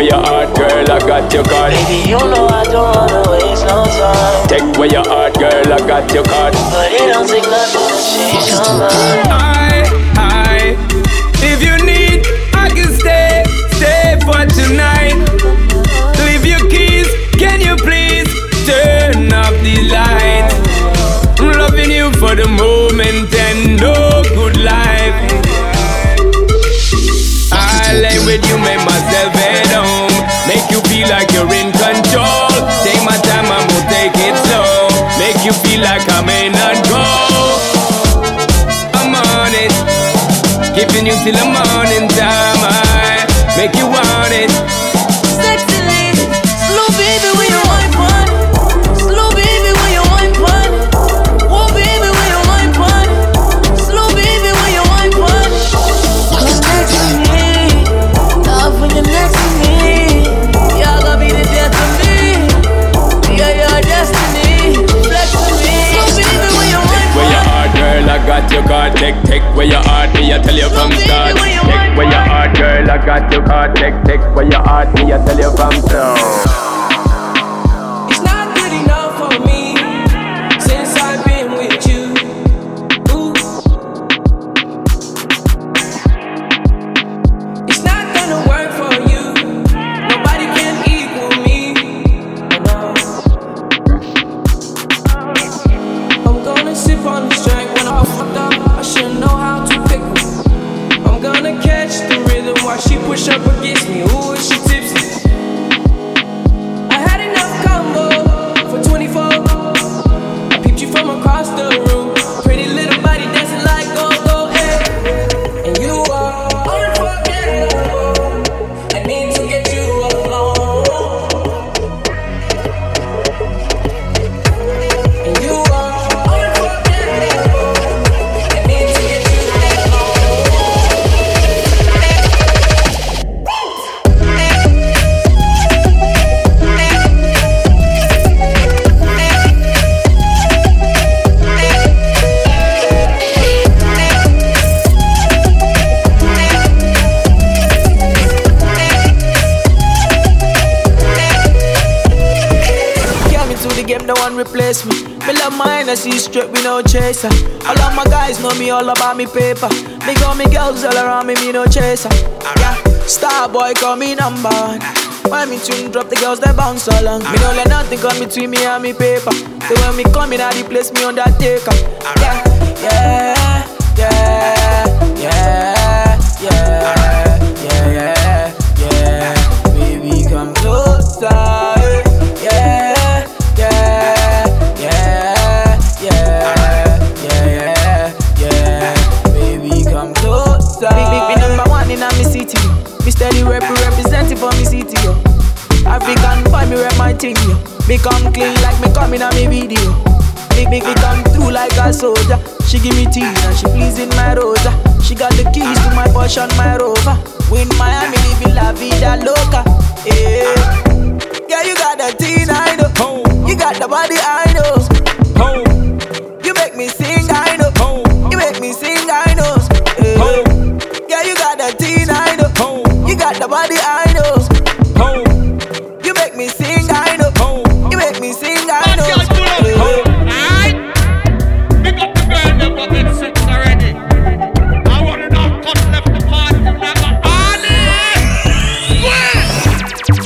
Take away your heart, girl, I got your card. Baby, you know I don't wanna waste no time. Take away your heart, girl, I got your card. But it don't take nothing to change your mind. Hi, hi. If you need, I can stay, stay for tonight. Leave your keys, can you please turn off the light? I'm loving you for the moment and no good life. I lay with you, make myself like I'm in control. I'm on it. Giving you till the morning time. I make you want it. Take, take where your heart, me, I tell you from start. Take where your heart, girl, I got your card. Take, take where your heart, me, I tell you from start. Straight, we no chaser. All of my guys know me all about me paper. Me got me girls all around me, me no chaser. Yeah, star boy call me number one. When me tune drop, the girls they bounce along. Me don't let nothing come between me and me paper. So when me come in, I replace me undertaker. Yeah, yeah, yeah, yeah, yeah, yeah, in a me. Me steady rep representing for me city, yo. African boy, me rep my thing, yo. Me come clean like me coming on me video. Big, big, me come through like a soldier. She give me tea and she pleasing my rosa. She got the keys to my Porsche and my Rover. We in Miami, living la vida loca. Yeah. Yeah, you got the teen, I know. You got the body, I know. Body, I know. You make me sing, I know. You make me sing, I know.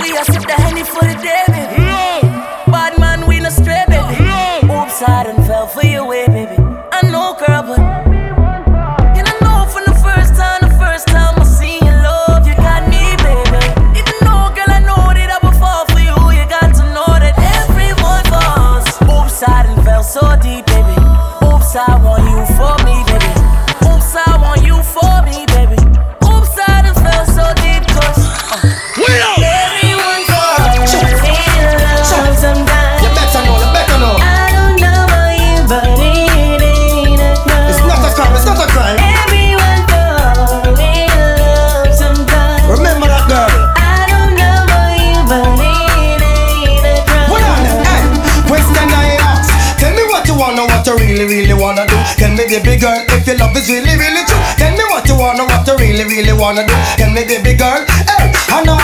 We a sip the honey for the day, baby. Bad man, we no stray, baby. Oops, I done fell for your way, baby. Love is really, really true. Tell me what you wanna, what you really, really wanna do. Tell me, baby girl, hey, I know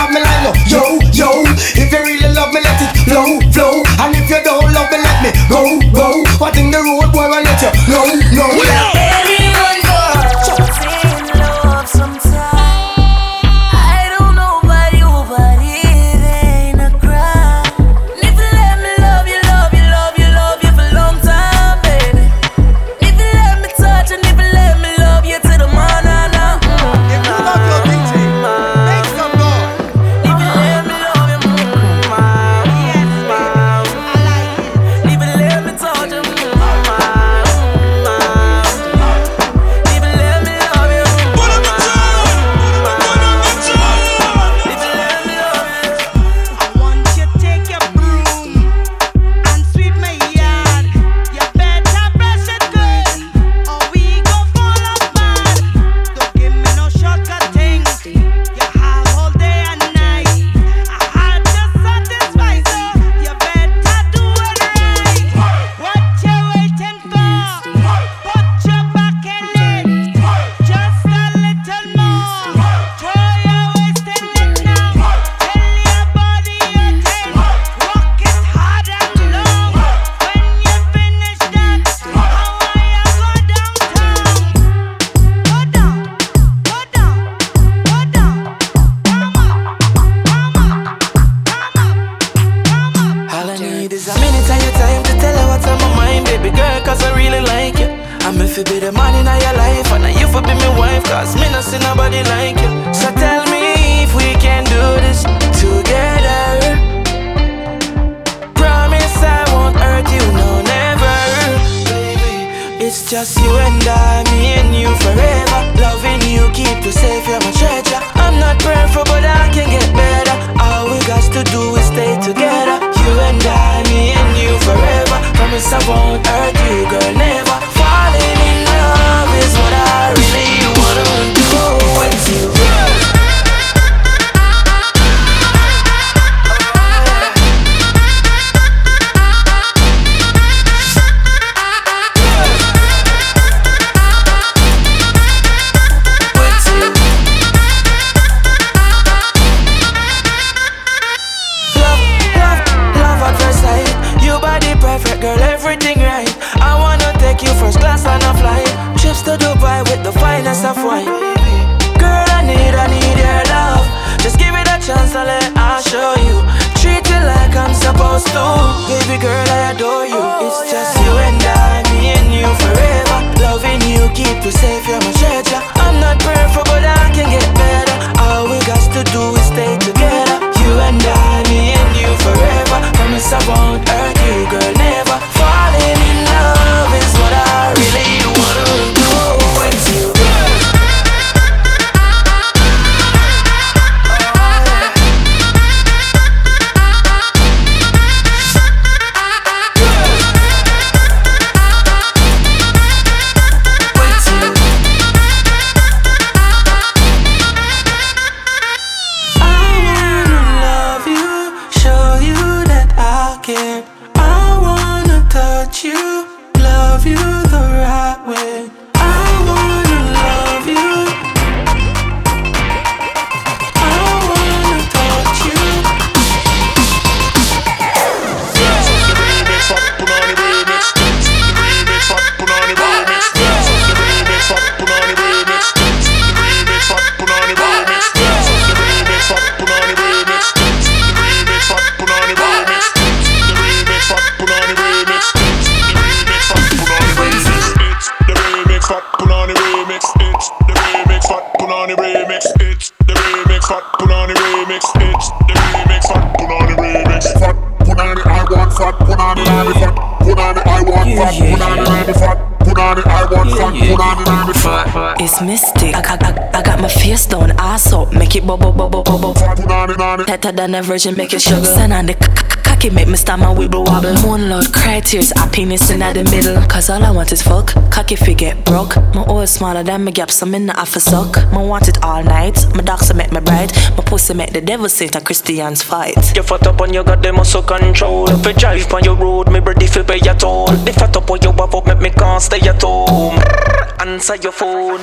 just you and I, me and you forever. Loving you, keep you safe, you're my treasure. I'm not perfect, but I can get better. All we got to do is stay together. You and I, me and you forever. Promise I won't hurt you, girl, need, I need your love. Just give it a chance and let I show you. Treat you like I'm supposed to. Baby girl, I adore you. Oh, it's just you and I, me and you forever. Loving you, keep you safe, you're my treasure. I'm not perfect, but I can get better. All we got to do is stay together. You and I, me and you forever. Promise I won't hurt you, girl, never. Falling in love is what I really you, love you bubble. Better than a virgin, make it sugar. Send on the cocky, make me stomach wibble wobble. One love, cry tears, happiness in the middle. Cause all I want is fuck. Cocky fi get broke. My oil smaller than my gap, me not have to suck. My want it all night. My dogs make me bright. My pussy make the devil sit a Christians fight. You fat up on you got the muscle control. If you drive on your road, me ready fi pay your toll. The fat up on you have can't stay at home. Answer your phone.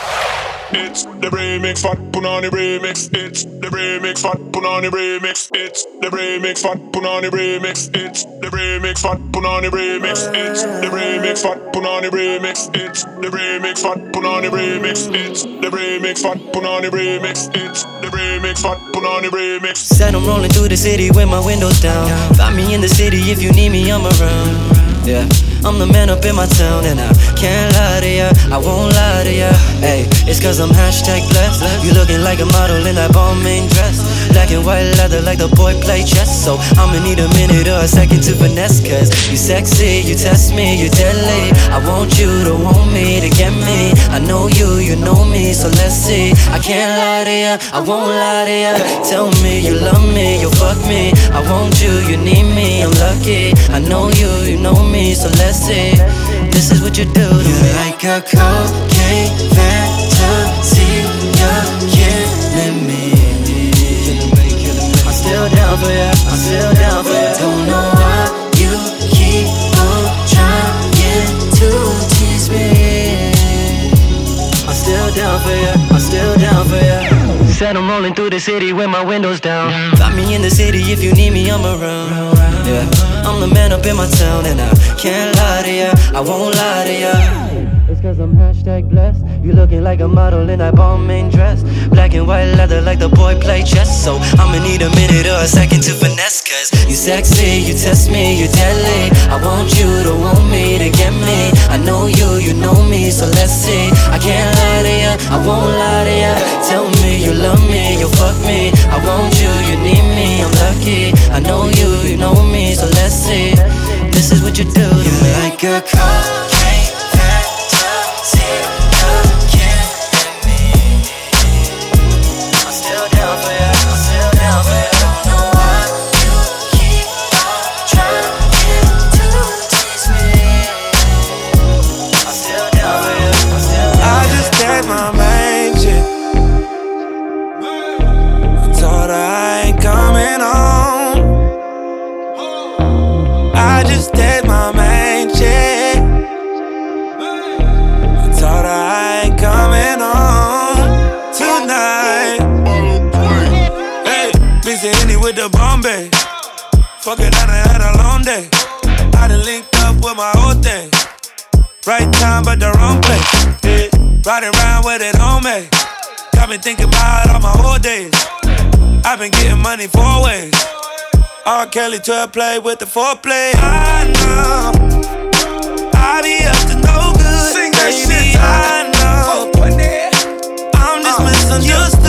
It's the remix, fat punani remix. It's the remix, fat punani remix. It's the remix, fat punani remix. It's the remix, fat punani remix. It's the remix, fat punani remix. It's the remix, fat punani remix. It's the remix, fat punani remix. It's the remix, fat punani remix. Said I'm rolling through the city with my windows down. Find me in the city if you need me, I'm around. Yeah. I'm the man up in my town and I can't lie to ya, I won't lie to ya. Hey, it's cause I'm hashtag blessed. You looking like a model in that Balmain dress. Black and white leather like the boy play chess. So I'ma need a minute or a second to finesse. Cause you sexy, you test me, you deadly. I want you to want me to get me. I know you, you know me, so let's see. I can't lie to ya, I won't lie to ya. Tell me you love me, you fuck me. I want you, you need me, I'm lucky. I know you, you know me, so let's see. This is what you do to me. Like a cocaine fantasy, down for ya, I'm still down for ya. Don't know why you keep on trying to tease me. I'm still down for ya, I'm still down for ya. Said I'm rolling through the city with my windows down. Got me in the city if you need me, I'm around. Yeah, I'm the man up in my town and I can't lie to ya, I won't lie to ya. It's cause I'm hashtag blessed. You looking like a model in that Balmain dress. Black and white leather like the boy play chess. So I'ma need a minute or a second to finesse. Cause you sexy, you test me, you deadly. I want you to want me to get me. I know you, you know me, so let's see. I can't lie to ya, I won't lie to ya. Tell me you love me, you fuck me. I want you, you need me, I'm lucky. I know you, you know me, so let's see. This is what you do to me. Like a cocaine with the Bombay. Fuck it, I done had a long day. I done linked up with my whole thing. Right time, but the wrong place. Yeah. Riding around with it on me. Got me thinking about all my old days. I've been getting money four ways. R. Kelly to play with the foreplay. I know. I be up to no good. Sing that baby, shit, I know. I'm just uh, misunderstood.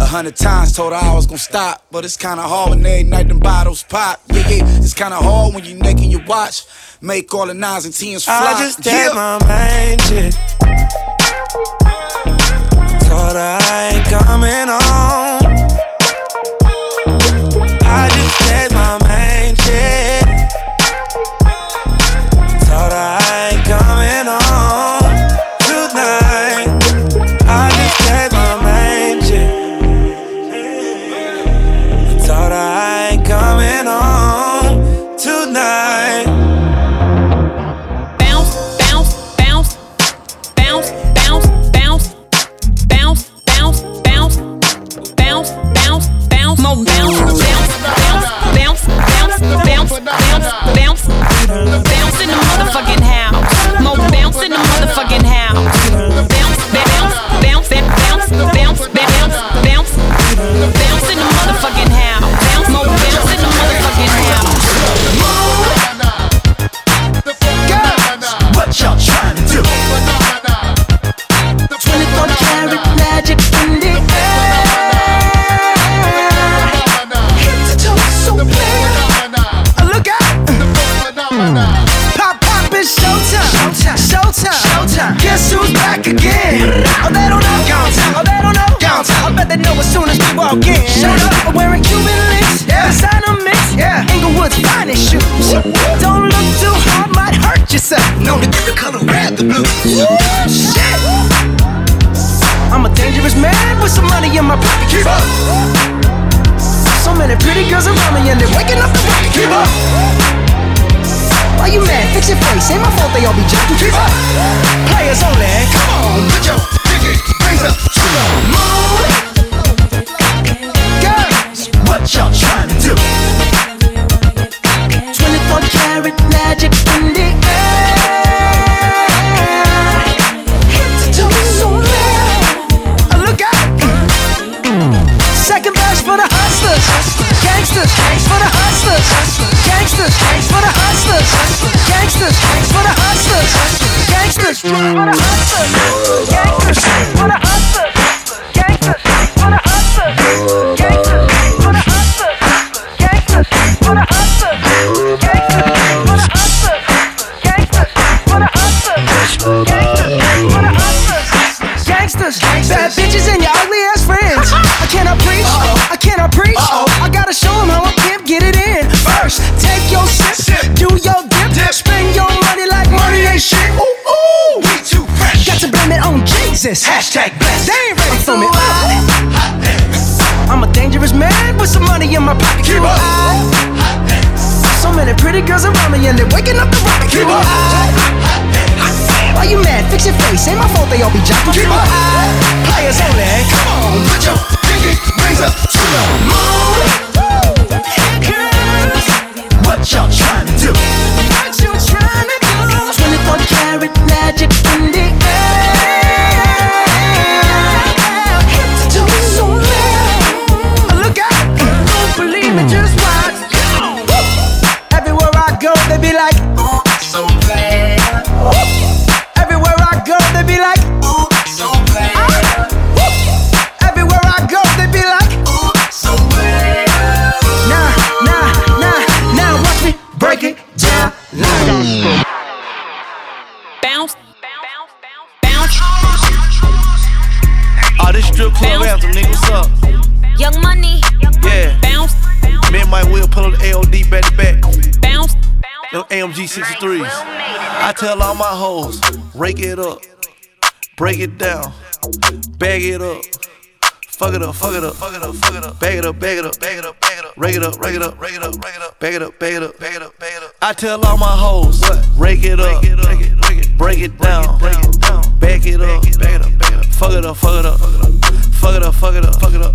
A hundred times told her I was gonna stop, but it's kinda hard when every night them bottles pop. Yeah, yeah, it's kinda hard when you naked your watch. Make all the nines and tens fly. I just text my main chick. Told her I ain't coming home. I just text Ain't my fault they all be jocking. Keep up. Players only. Come on, put your pinky rings up Ain't my fault they all be jocking. Keep up. Players only. Come on, put your pinky rings up to the moon. Girls, what y'all pull up the AOD back to back. Bounce. Them AMG 63s. I tell all my hoes, rake it up, break it down, bag it up. Fuck it up, fuck it up, fuck it up, fuck it up, bag it up, bag it up, bag it up, bag it up, rake it up, rake it up, rake it up, rake it up, bag it up, bag it up, bag it up, bag it up. I tell all my hoes, rake it up, break it down, bag it up, bag it up, bag it up, fuck it up, fuck it up, fuck it up, fuck it up, fuck it up,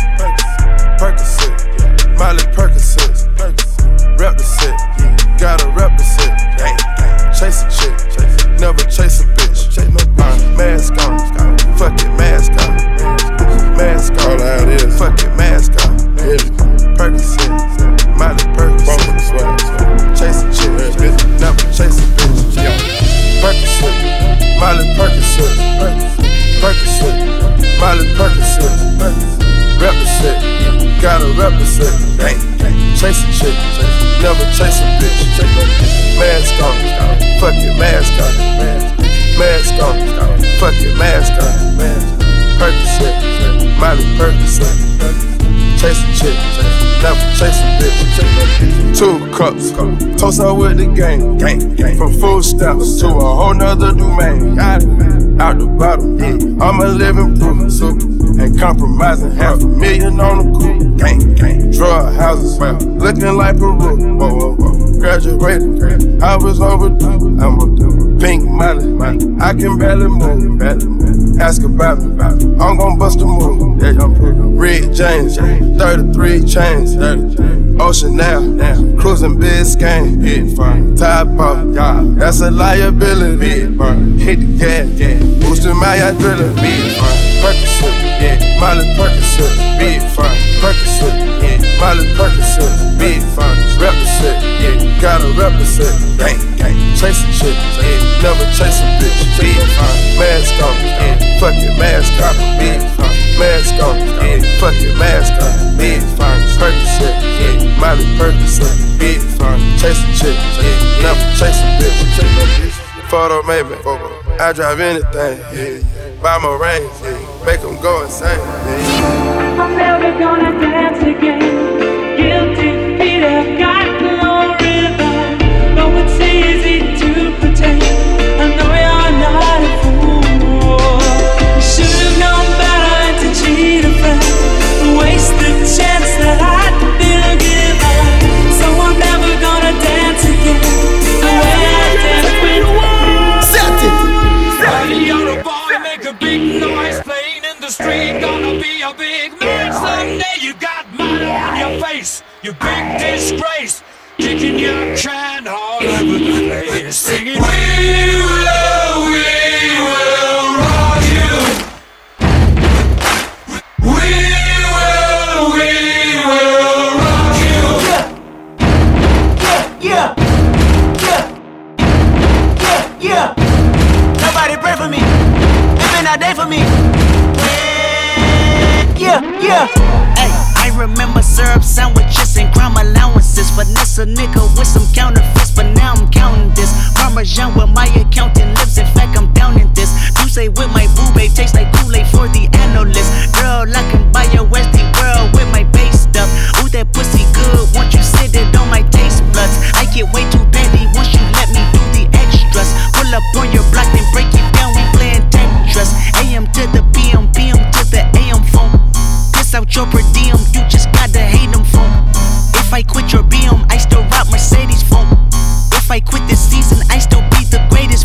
Percocet, cups, toast her with the gang, gang, gang. from full steps to a whole nother domain, got it, out the bottom, I'm a living proof, and compromising half a million on the coupe. Gang, gang, drug houses, looking like Peru. Whoa, whoa, whoa. Graduated, I was overdue. I'm a pink Molly, I can barely move. Ask about me, I'm gon' bust a move. Rick James, 33 chains, 30. Ocean now, now. cruising Biscayne, hit fine. Top off, yeah. that's a liability. Hit, burn. hit the gas, yeah. boosting my adrenaline. Big fine, Percocet, yeah. Molly Percocet, big fine. Percocet, yeah. Molly Percocet, big fine. Represent, yeah. Gotta represent, gang, gang. Chasing shit, yeah. Never chasing bitch, big fine. Mask off, yeah fuck it, mask it fine. Mask on, yeah, fuck it, mask it fine. Percocet, yeah, Miley Percocet, it fine. Chasing shit, yeah, never chasing bitch. Photo maybe, I drive anything, yeah. Buy my range, yeah. Make them go insane, yeah. I'm never gonna dance again.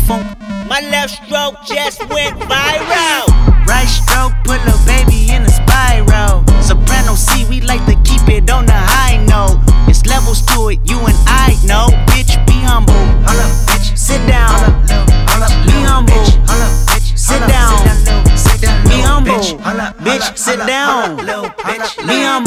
Phone. My left stroke just went viral. Right stroke put a baby in a spiral. Soprano C, we like to keep it on the high note. It's levels to it, you and I know. Bitch, be humble. Hold up, bitch. Sit down. Be humble. Sit down. Be humble. Bitch, sit down. Be humble.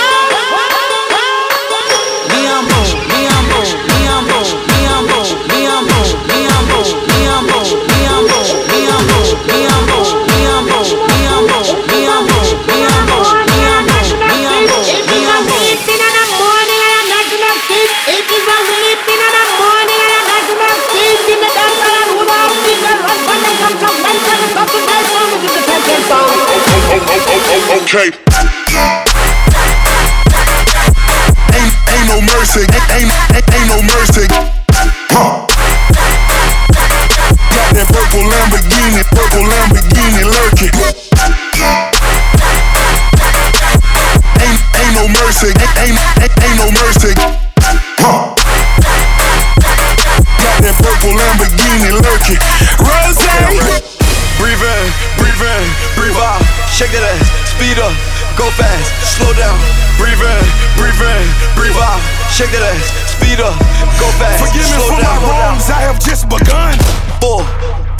Shake that ass, speed up, go fast, slow down. Breathe in, breathe in, breathe out. Shake that ass, speed up, go fast, Forgive me for down. my wrongs, I have just begun. Four,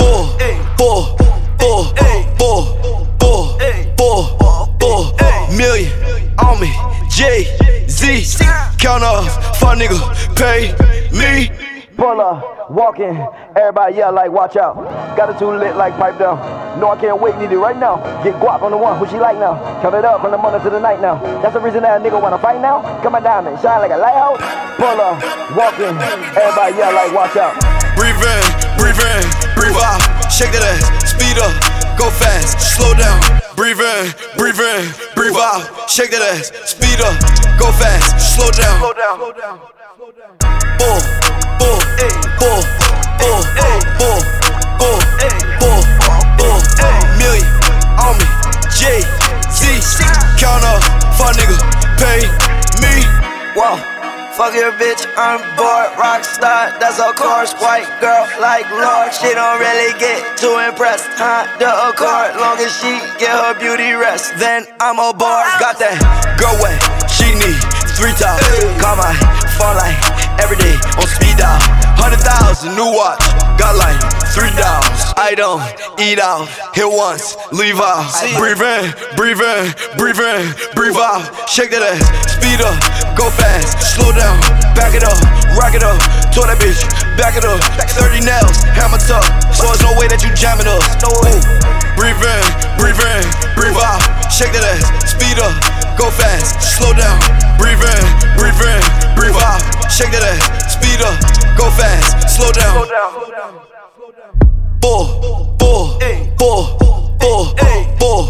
four, four, four, four, four, four, four, million. On me. Jay Z, count off, fuck nigga, pay me. Pull up, walking, everybody yell like watch out. Got it too lit like pipe down. No, I can't wait, need it right now. Get guap on the one, who she like now. Count it up from the morning to the night now. That's the reason that a nigga wanna fight now. Come on down and shine like a lighthouse. Pull up, walking, everybody yell like watch out. Breathe in, breathe in, breathe out. Shake that ass, speed up, go fast, slow down. Breathe in, breathe in, breathe out. Shake that ass, speed up, go fast, slow down. Four, four, four, Four, four, four, four, four, million on me. J, Z, count up, fuck pay me. Wow. Fuck your bitch, I'm bored. Rockstar, that's a course. White girl, like Lord. She don't really get too impressed. Huh? The accord, long as she get her beauty rest. Then I'm a bar. Got that girl wet. She need three tops. Call my phone like every day on speed dial. Hundred thousand new watch, got like three dollars. I don't eat out, hit once, leave out. Breathe in, breathe in, breathe in, breathe out. Shake that ass, speed up, go fast, slow down, back it up, rock it up. Told that bitch, back it up. 30 nails, hammer tough, so there's no way that you jamming us. No way. Breathe in, breathe in, breathe out. Shake that ass, speed up, go fast, slow down. Breathe in, breathe in, breathe out. Shake that ass, speed up, go fast, slow down. Bull, bull, bull, bull, bull,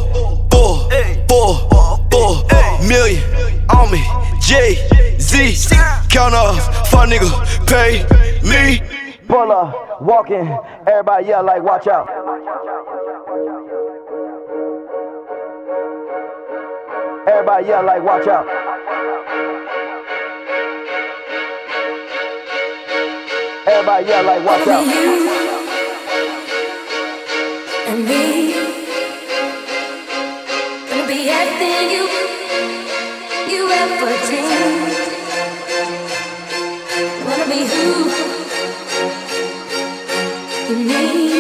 bull, bull, bull, million on me. Jay Z, count off, fuck nigga, pay me. Pull up, walking, everybody yell like, watch out. Everybody yell like, watch out. Everybody yell like, watch out. and me. Gonna be everything you you ever dreamed. Wanna be who you need.